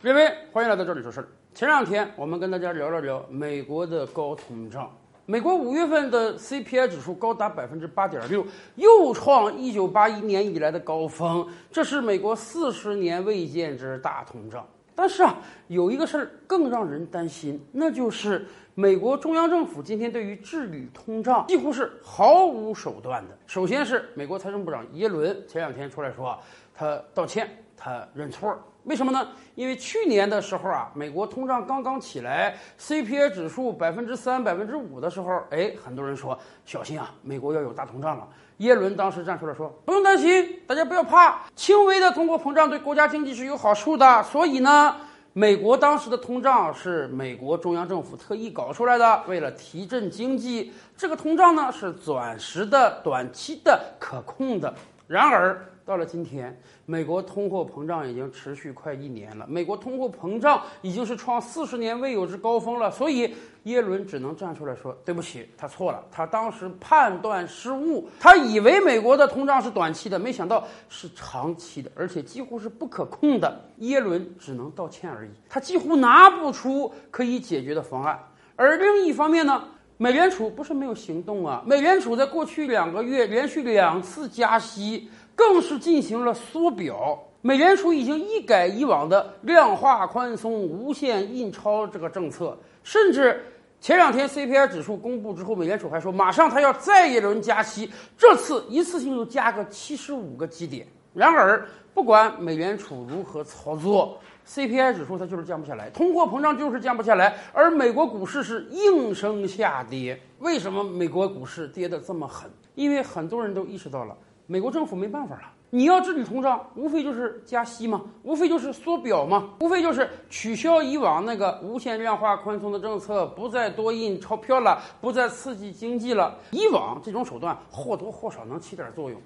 各位，欢迎来到这里说事儿。前两天我们跟大家聊了聊美国的高通胀。美国五月份的 CPI 指数高达百分之八点六，又创一九八一年以来的高峰，这是美国四十年未见之大通胀。但是啊，有一个事儿更让人担心，那就是美国中央政府今天对于治理通胀几乎是毫无手段的。首先是美国财政部长耶伦前两天出来说，他道歉，他认错。为什么呢？因为去年的时候啊，美国通胀刚刚起来，CPI 指数百分之三、百分之五的时候，哎，很多人说小心啊，美国要有大通胀了。耶伦当时站出来说，不用担心，大家不要怕，轻微的通货膨胀对国家经济是有好处的。所以呢，美国当时的通胀是美国中央政府特意搞出来的，为了提振经济。这个通胀呢是暂时的、短期的、可控的。然而。到了今天，美国通货膨胀已经持续快一年了，美国通货膨胀已经是创四十年未有之高峰了。所以耶伦只能站出来说：“对不起，他错了，他当时判断失误，他以为美国的通胀是短期的，没想到是长期的，而且几乎是不可控的。”耶伦只能道歉而已，他几乎拿不出可以解决的方案。而另一方面呢，美联储不是没有行动啊，美联储在过去两个月连续两次加息。更是进行了缩表，美联储已经一改以往的量化宽松、无限印钞这个政策，甚至前两天 CPI 指数公布之后，美联储还说马上它要再一轮加息，这次一次性就加个七十五个基点。然而，不管美联储如何操作，CPI 指数它就是降不下来，通货膨胀就是降不下来，而美国股市是应声下跌。为什么美国股市跌得这么狠？因为很多人都意识到了。美国政府没办法了，你要治理通胀，无非就是加息嘛，无非就是缩表嘛，无非就是取消以往那个无限量化宽松的政策，不再多印钞票了，不再刺激经济了。以往这种手段或多或少能起点作用，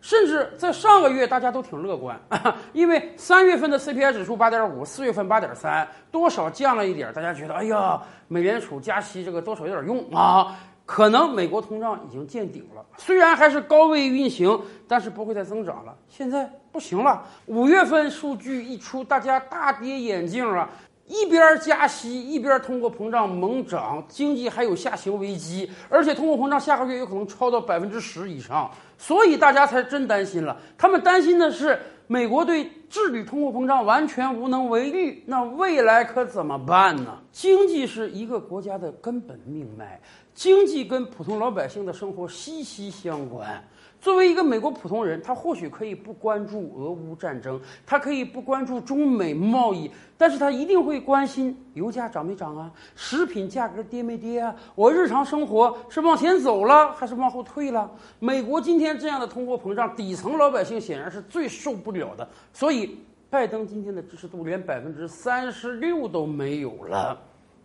甚至在上个月大家都挺乐观，因为三月份的 CPI 指数八点五，四月份八点三，多少降了一点，大家觉得哎呀，美联储加息这个多少有点用啊。可能美国通胀已经见顶了，虽然还是高位运行，但是不会再增长了。现在不行了，五月份数据一出，大家大跌眼镜啊！一边加息，一边通货膨胀猛涨，经济还有下行危机，而且通货膨胀下个月有可能超到百分之十以上，所以大家才真担心了。他们担心的是美国对治理通货膨胀完全无能为力，那未来可怎么办呢？经济是一个国家的根本命脉。经济跟普通老百姓的生活息息相关。作为一个美国普通人，他或许可以不关注俄乌战争，他可以不关注中美贸易，但是他一定会关心油价涨没涨啊，食品价格跌没跌啊，我日常生活是往前走了还是往后退了？美国今天这样的通货膨胀，底层老百姓显然是最受不了的。所以，拜登今天的支持度连百分之三十六都没有了。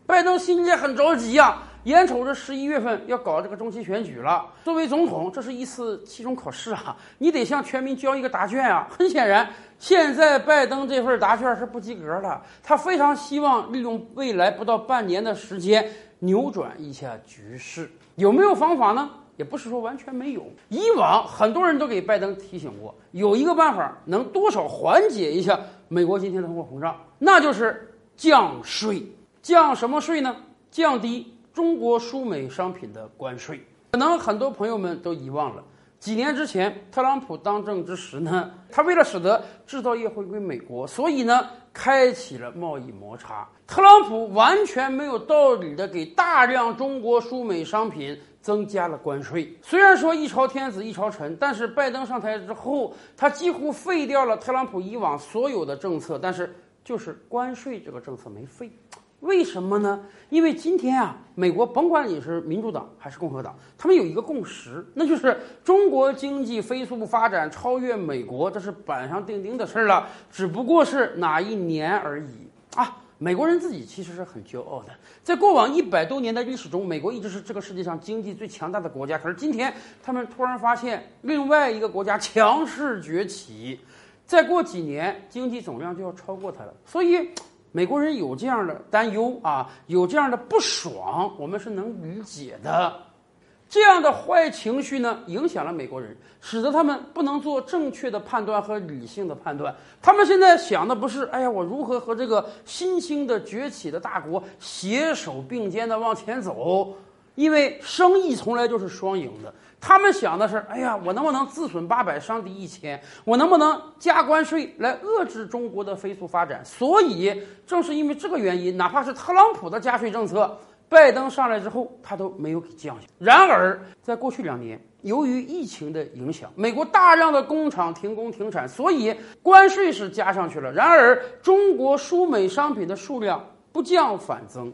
拜登心里很着急呀，眼瞅着十一月份要搞这个中期选举了。作为总统，这是一次期中考试啊，你得向全民交一个答卷啊。很显然，现在拜登这份答卷是不及格的。他非常希望利用未来不到半年的时间扭转一下局势。有没有方法呢？也不是说完全没有。以往很多人都给拜登提醒过，有一个办法能多少缓解一下美国今天的通货膨胀，那就是降税。降什么税呢？降低中国输美商品的关税。可能很多朋友们都遗忘了，几年之前特朗普当政之时呢，他为了使得制造业回归美国，所以呢，开启了贸易摩擦。特朗普完全没有道理的给大量中国输美商品增加了关税。虽然说一朝天子一朝臣，但是拜登上台之后，他几乎废掉了特朗普以往所有的政策，但是就是关税这个政策没废。为什么呢？因为今天啊，美国甭管你是民主党还是共和党，他们有一个共识，那就是中国经济飞速发展，超越美国，这是板上钉钉的事儿了，只不过是哪一年而已啊！美国人自己其实是很骄傲的，在过往一百多年的历史中，美国一直是这个世界上经济最强大的国家。可是今天，他们突然发现另外一个国家强势崛起，再过几年，经济总量就要超过它了，所以。美国人有这样的担忧啊，有这样的不爽，我们是能理解的。这样的坏情绪呢，影响了美国人，使得他们不能做正确的判断和理性的判断。他们现在想的不是，哎呀，我如何和这个新兴的崛起的大国携手并肩的往前走？因为生意从来就是双赢的。他们想的是，哎呀，我能不能自损八百，伤敌一千？我能不能加关税来遏制中国的飞速发展？所以，正是因为这个原因，哪怕是特朗普的加税政策。拜登上来之后，他都没有给降下。然而，在过去两年，由于疫情的影响，美国大量的工厂停工停产，所以关税是加上去了。然而，中国输美商品的数量不降反增。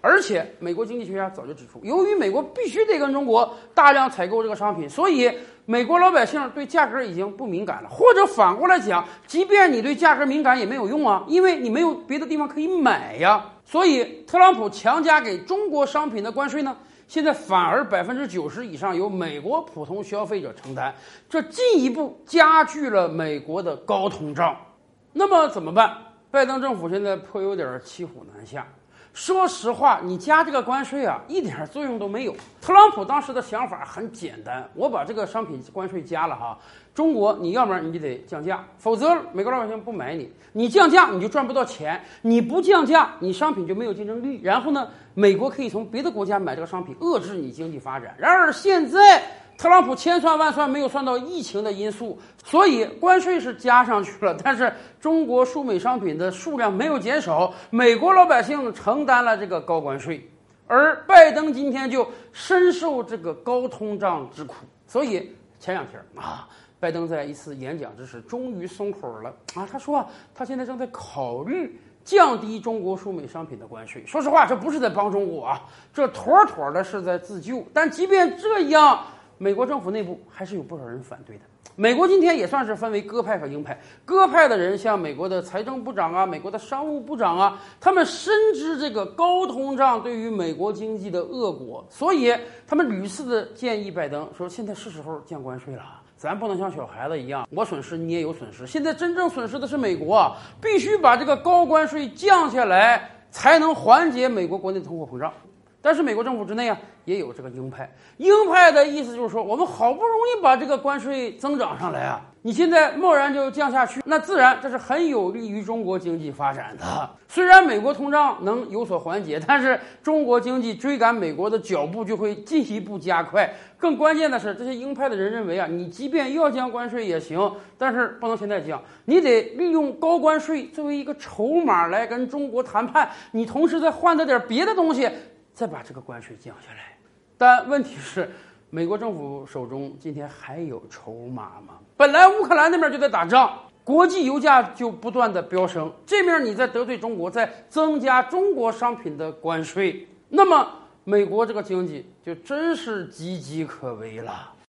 而且，美国经济学家早就指出，由于美国必须得跟中国大量采购这个商品，所以美国老百姓对价格已经不敏感了。或者反过来讲，即便你对价格敏感也没有用啊，因为你没有别的地方可以买呀。所以，特朗普强加给中国商品的关税呢，现在反而百分之九十以上由美国普通消费者承担，这进一步加剧了美国的高通胀。那么怎么办？拜登政府现在颇有点骑虎难下。说实话，你加这个关税啊，一点作用都没有。特朗普当时的想法很简单，我把这个商品关税加了哈，中国你要不然你就得降价，否则美国老百姓不买你。你降价你就赚不到钱，你不降价你商品就没有竞争力。然后呢，美国可以从别的国家买这个商品，遏制你经济发展。然而现在。特朗普千算万算没有算到疫情的因素，所以关税是加上去了，但是中国输美商品的数量没有减少，美国老百姓承担了这个高关税，而拜登今天就深受这个高通胀之苦。所以前两天啊，拜登在一次演讲之时终于松口了啊，他说啊他现在正在考虑降低中国输美商品的关税。说实话，这不是在帮中国啊，这妥妥的是在自救。但即便这样。美国政府内部还是有不少人反对的。美国今天也算是分为鸽派和鹰派。鸽派的人像美国的财政部长啊、美国的商务部长啊，他们深知这个高通胀对于美国经济的恶果，所以他们屡次的建议拜登说：“现在是时候降关税了，咱不能像小孩子一样，我损失你也有损失。现在真正损失的是美国，必须把这个高关税降下来，才能缓解美国国内通货膨胀。”但是美国政府之内啊，也有这个鹰派。鹰派的意思就是说，我们好不容易把这个关税增长上来啊，你现在贸然就降下去，那自然这是很有利于中国经济发展的。虽然美国通胀能有所缓解，但是中国经济追赶美国的脚步就会进一步加快。更关键的是，这些鹰派的人认为啊，你即便要降关税也行，但是不能现在降，你得利用高关税作为一个筹码来跟中国谈判，你同时再换得点别的东西。再把这个关税降下来，但问题是，美国政府手中今天还有筹码吗？本来乌克兰那边就在打仗，国际油价就不断的飙升，这面你在得罪中国，在增加中国商品的关税，那么美国这个经济就真是岌岌可危了。